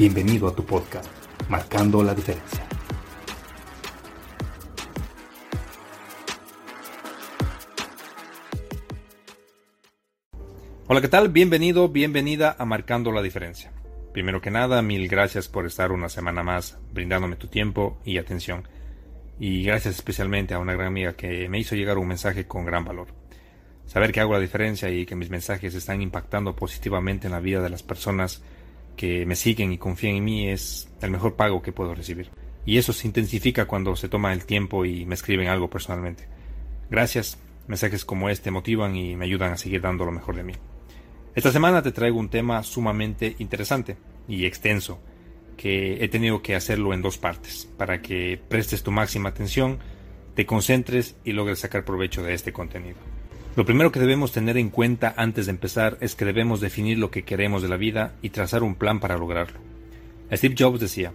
Bienvenido a tu podcast, Marcando la Diferencia. Hola, ¿qué tal? Bienvenido, bienvenida a Marcando la Diferencia. Primero que nada, mil gracias por estar una semana más brindándome tu tiempo y atención. Y gracias especialmente a una gran amiga que me hizo llegar un mensaje con gran valor. Saber que hago la diferencia y que mis mensajes están impactando positivamente en la vida de las personas que me siguen y confían en mí es el mejor pago que puedo recibir. Y eso se intensifica cuando se toma el tiempo y me escriben algo personalmente. Gracias, mensajes como este motivan y me ayudan a seguir dando lo mejor de mí. Esta semana te traigo un tema sumamente interesante y extenso, que he tenido que hacerlo en dos partes, para que prestes tu máxima atención, te concentres y logres sacar provecho de este contenido. Lo primero que debemos tener en cuenta antes de empezar es que debemos definir lo que queremos de la vida y trazar un plan para lograrlo. Steve Jobs decía,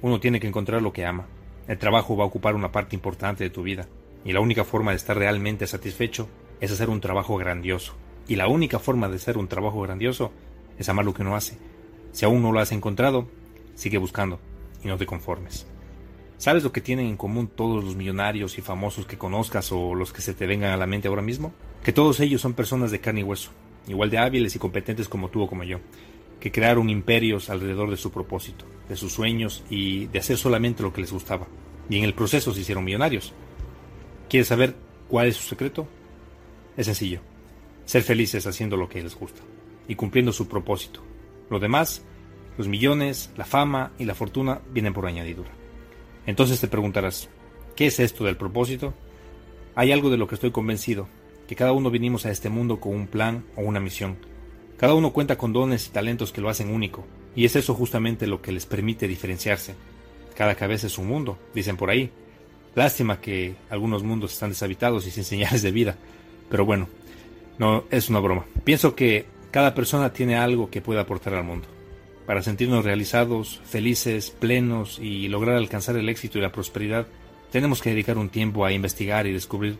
uno tiene que encontrar lo que ama. El trabajo va a ocupar una parte importante de tu vida, y la única forma de estar realmente satisfecho es hacer un trabajo grandioso. Y la única forma de hacer un trabajo grandioso es amar lo que uno hace. Si aún no lo has encontrado, sigue buscando y no te conformes. ¿Sabes lo que tienen en común todos los millonarios y famosos que conozcas o los que se te vengan a la mente ahora mismo? Que todos ellos son personas de carne y hueso, igual de hábiles y competentes como tú o como yo, que crearon imperios alrededor de su propósito, de sus sueños y de hacer solamente lo que les gustaba. Y en el proceso se hicieron millonarios. ¿Quieres saber cuál es su secreto? Es sencillo. Ser felices haciendo lo que les gusta y cumpliendo su propósito. Lo demás, los millones, la fama y la fortuna vienen por añadidura. Entonces te preguntarás, ¿qué es esto del propósito? Hay algo de lo que estoy convencido, que cada uno vinimos a este mundo con un plan o una misión. Cada uno cuenta con dones y talentos que lo hacen único, y es eso justamente lo que les permite diferenciarse. Cada cabeza es un mundo, dicen por ahí. Lástima que algunos mundos están deshabitados y sin señales de vida, pero bueno, no es una broma. Pienso que cada persona tiene algo que puede aportar al mundo para sentirnos realizados, felices, plenos y lograr alcanzar el éxito y la prosperidad, tenemos que dedicar un tiempo a investigar y descubrir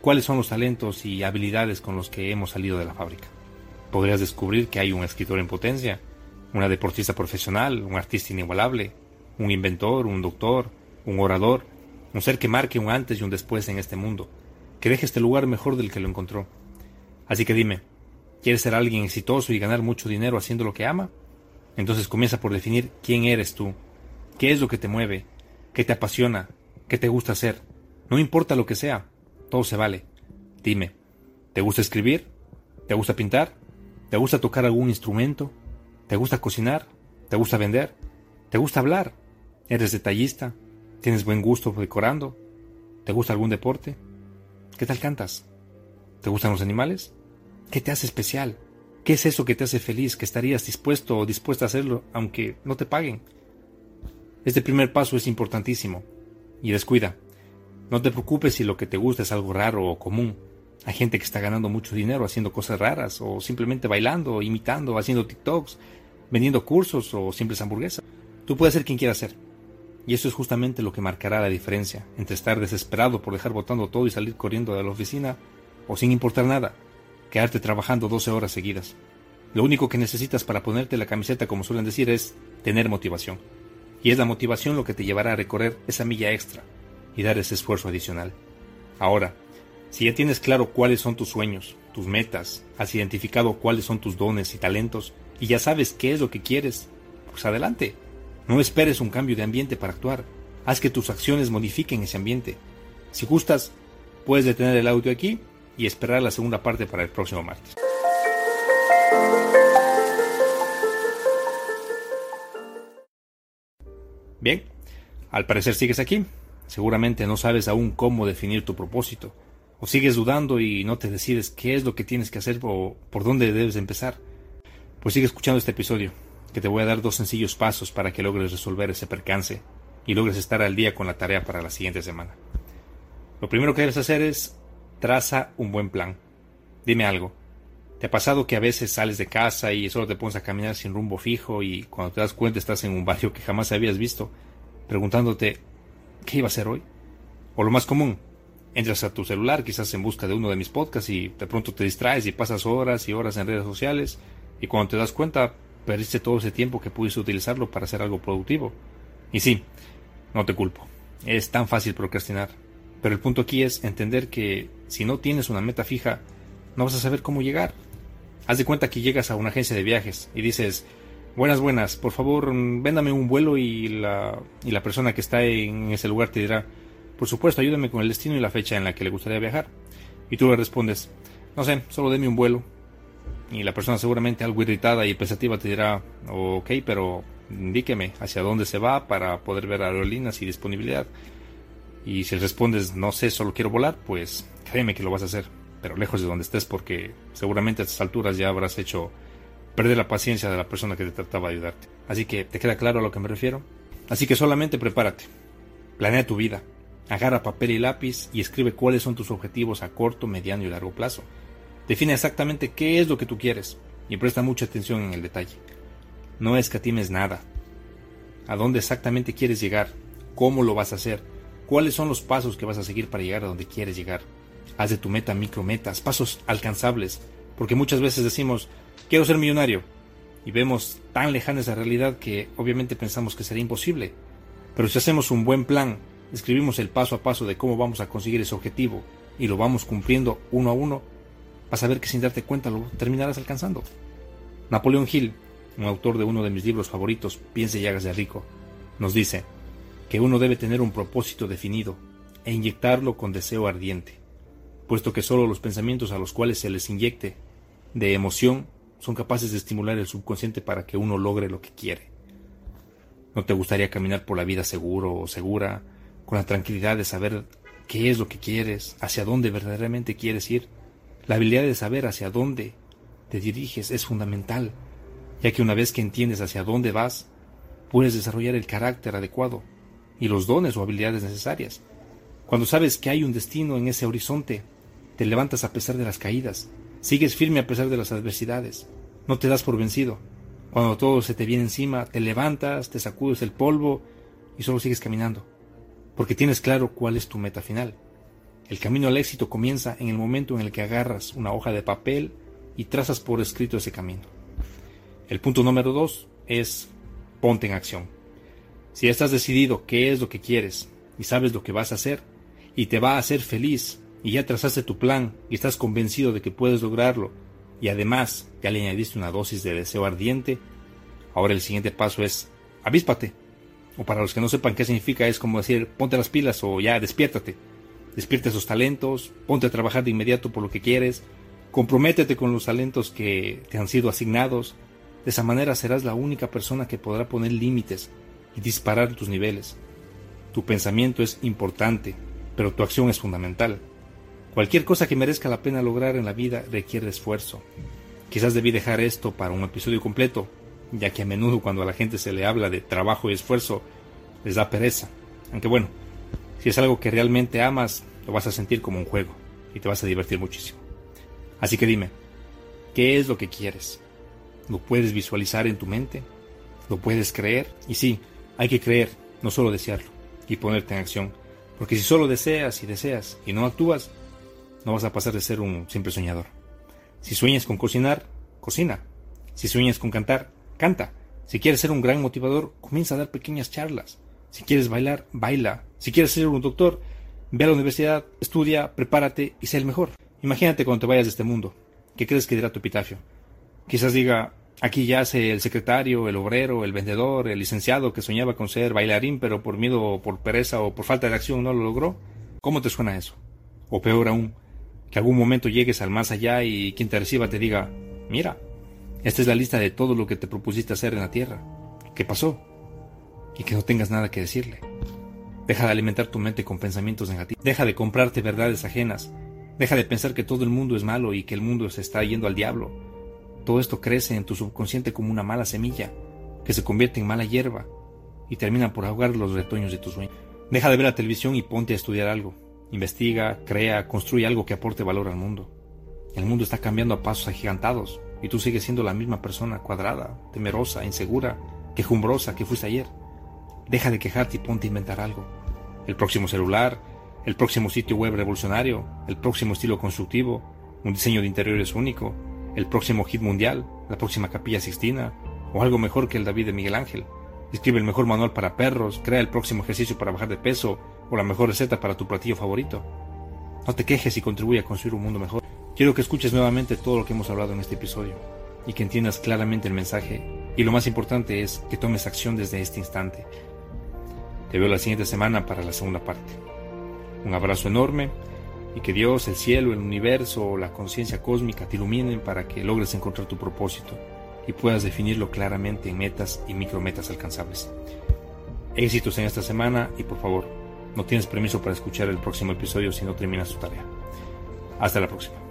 cuáles son los talentos y habilidades con los que hemos salido de la fábrica. Podrías descubrir que hay un escritor en potencia, una deportista profesional, un artista inigualable, un inventor, un doctor, un orador, un ser que marque un antes y un después en este mundo, que deje este lugar mejor del que lo encontró. Así que dime, ¿quieres ser alguien exitoso y ganar mucho dinero haciendo lo que ama? Entonces comienza por definir quién eres tú, qué es lo que te mueve, qué te apasiona, qué te gusta hacer. No importa lo que sea, todo se vale. Dime, ¿te gusta escribir? ¿Te gusta pintar? ¿Te gusta tocar algún instrumento? ¿Te gusta cocinar? ¿Te gusta vender? ¿Te gusta hablar? ¿Eres detallista? ¿Tienes buen gusto decorando? ¿Te gusta algún deporte? ¿Qué tal cantas? ¿Te gustan los animales? ¿Qué te hace especial? ¿Qué es eso que te hace feliz, que estarías dispuesto o dispuesta a hacerlo aunque no te paguen? Este primer paso es importantísimo. Y descuida. No te preocupes si lo que te gusta es algo raro o común. Hay gente que está ganando mucho dinero haciendo cosas raras o simplemente bailando, imitando, haciendo TikToks, vendiendo cursos o simples hamburguesas. Tú puedes ser quien quieras ser. Y eso es justamente lo que marcará la diferencia entre estar desesperado por dejar botando todo y salir corriendo de la oficina o sin importar nada quedarte trabajando 12 horas seguidas. Lo único que necesitas para ponerte la camiseta, como suelen decir, es tener motivación. Y es la motivación lo que te llevará a recorrer esa milla extra y dar ese esfuerzo adicional. Ahora, si ya tienes claro cuáles son tus sueños, tus metas, has identificado cuáles son tus dones y talentos y ya sabes qué es lo que quieres, pues adelante. No esperes un cambio de ambiente para actuar. Haz que tus acciones modifiquen ese ambiente. Si gustas, puedes detener el audio aquí y esperar la segunda parte para el próximo martes. Bien, al parecer sigues aquí. Seguramente no sabes aún cómo definir tu propósito. O sigues dudando y no te decides qué es lo que tienes que hacer o por dónde debes empezar. Pues sigue escuchando este episodio, que te voy a dar dos sencillos pasos para que logres resolver ese percance y logres estar al día con la tarea para la siguiente semana. Lo primero que debes hacer es traza un buen plan. Dime algo. ¿Te ha pasado que a veces sales de casa y solo te pones a caminar sin rumbo fijo y cuando te das cuenta estás en un barrio que jamás habías visto, preguntándote ¿qué iba a hacer hoy? O lo más común, entras a tu celular quizás en busca de uno de mis podcasts y de pronto te distraes y pasas horas y horas en redes sociales y cuando te das cuenta perdiste todo ese tiempo que pudiste utilizarlo para hacer algo productivo. Y sí, no te culpo, es tan fácil procrastinar. Pero el punto aquí es entender que si no tienes una meta fija, no vas a saber cómo llegar. Haz de cuenta que llegas a una agencia de viajes y dices, buenas, buenas, por favor, véndame un vuelo y la, y la persona que está en ese lugar te dirá, por supuesto, ayúdame con el destino y la fecha en la que le gustaría viajar. Y tú le respondes, no sé, solo deme un vuelo. Y la persona seguramente algo irritada y pensativa te dirá, ok, pero indíqueme hacia dónde se va para poder ver aerolíneas y disponibilidad. Y si respondes, no sé, solo quiero volar, pues créeme que lo vas a hacer, pero lejos de donde estés porque seguramente a estas alturas ya habrás hecho perder la paciencia de la persona que te trataba de ayudarte. Así que, ¿te queda claro a lo que me refiero? Así que solamente prepárate, planea tu vida, agarra papel y lápiz y escribe cuáles son tus objetivos a corto, mediano y largo plazo. Define exactamente qué es lo que tú quieres y presta mucha atención en el detalle. No escatimes nada. ¿A dónde exactamente quieres llegar? ¿Cómo lo vas a hacer? ¿Cuáles son los pasos que vas a seguir para llegar a donde quieres llegar? Haz de tu meta micrometas, pasos alcanzables, porque muchas veces decimos, quiero ser millonario, y vemos tan lejana esa realidad que obviamente pensamos que será imposible. Pero si hacemos un buen plan, escribimos el paso a paso de cómo vamos a conseguir ese objetivo y lo vamos cumpliendo uno a uno, vas a ver que sin darte cuenta lo terminarás alcanzando. Napoleón Hill, un autor de uno de mis libros favoritos, Piense y hágase rico, nos dice, que uno debe tener un propósito definido e inyectarlo con deseo ardiente, puesto que sólo los pensamientos a los cuales se les inyecte de emoción son capaces de estimular el subconsciente para que uno logre lo que quiere. ¿No te gustaría caminar por la vida seguro o segura, con la tranquilidad de saber qué es lo que quieres, hacia dónde verdaderamente quieres ir? La habilidad de saber hacia dónde te diriges es fundamental, ya que una vez que entiendes hacia dónde vas, puedes desarrollar el carácter adecuado y los dones o habilidades necesarias. Cuando sabes que hay un destino en ese horizonte, te levantas a pesar de las caídas, sigues firme a pesar de las adversidades, no te das por vencido. Cuando todo se te viene encima, te levantas, te sacudes el polvo y solo sigues caminando, porque tienes claro cuál es tu meta final. El camino al éxito comienza en el momento en el que agarras una hoja de papel y trazas por escrito ese camino. El punto número dos es ponte en acción. Si estás decidido qué es lo que quieres y sabes lo que vas a hacer y te va a hacer feliz y ya trazaste tu plan y estás convencido de que puedes lograrlo y además ya le añadiste una dosis de deseo ardiente, ahora el siguiente paso es avíspate. O para los que no sepan qué significa es como decir ponte las pilas o ya despiértate. Despierta esos talentos, ponte a trabajar de inmediato por lo que quieres, comprométete con los talentos que te han sido asignados. De esa manera serás la única persona que podrá poner límites y disparar tus niveles. Tu pensamiento es importante, pero tu acción es fundamental. Cualquier cosa que merezca la pena lograr en la vida requiere esfuerzo. Quizás debí dejar esto para un episodio completo, ya que a menudo cuando a la gente se le habla de trabajo y esfuerzo, les da pereza. Aunque bueno, si es algo que realmente amas, lo vas a sentir como un juego y te vas a divertir muchísimo. Así que dime, ¿qué es lo que quieres? ¿Lo puedes visualizar en tu mente? ¿Lo puedes creer? Y sí, hay que creer, no solo desearlo, y ponerte en acción. Porque si solo deseas y deseas y no actúas, no vas a pasar de ser un simple soñador. Si sueñas con cocinar, cocina. Si sueñas con cantar, canta. Si quieres ser un gran motivador, comienza a dar pequeñas charlas. Si quieres bailar, baila. Si quieres ser un doctor, ve a la universidad, estudia, prepárate y sé el mejor. Imagínate cuando te vayas de este mundo. ¿Qué crees que dirá tu epitafio? Quizás diga, Aquí yace el secretario, el obrero, el vendedor, el licenciado que soñaba con ser bailarín, pero por miedo, por pereza o por falta de acción no lo logró. ¿Cómo te suena eso? O peor aún, que algún momento llegues al más allá y quien te reciba te diga, mira, esta es la lista de todo lo que te propusiste hacer en la tierra. ¿Qué pasó? Y que no tengas nada que decirle. Deja de alimentar tu mente con pensamientos negativos. Deja de comprarte verdades ajenas. Deja de pensar que todo el mundo es malo y que el mundo se está yendo al diablo. Todo esto crece en tu subconsciente como una mala semilla, que se convierte en mala hierba y termina por ahogar los retoños de tus sueños. Deja de ver la televisión y ponte a estudiar algo. Investiga, crea, construye algo que aporte valor al mundo. El mundo está cambiando a pasos agigantados y tú sigues siendo la misma persona cuadrada, temerosa, insegura, quejumbrosa que fuiste ayer. Deja de quejarte y ponte a inventar algo. El próximo celular, el próximo sitio web revolucionario, el próximo estilo constructivo, un diseño de interiores único, el próximo hit mundial, la próxima capilla sixtina, o algo mejor que el David de Miguel Ángel. Escribe el mejor manual para perros, crea el próximo ejercicio para bajar de peso, o la mejor receta para tu platillo favorito. No te quejes y contribuye a construir un mundo mejor. Quiero que escuches nuevamente todo lo que hemos hablado en este episodio, y que entiendas claramente el mensaje, y lo más importante es que tomes acción desde este instante. Te veo la siguiente semana para la segunda parte. Un abrazo enorme y que Dios, el cielo, el universo o la conciencia cósmica te iluminen para que logres encontrar tu propósito y puedas definirlo claramente en metas y micrometas alcanzables. Éxitos en esta semana y por favor, no tienes permiso para escuchar el próximo episodio si no terminas tu tarea. Hasta la próxima.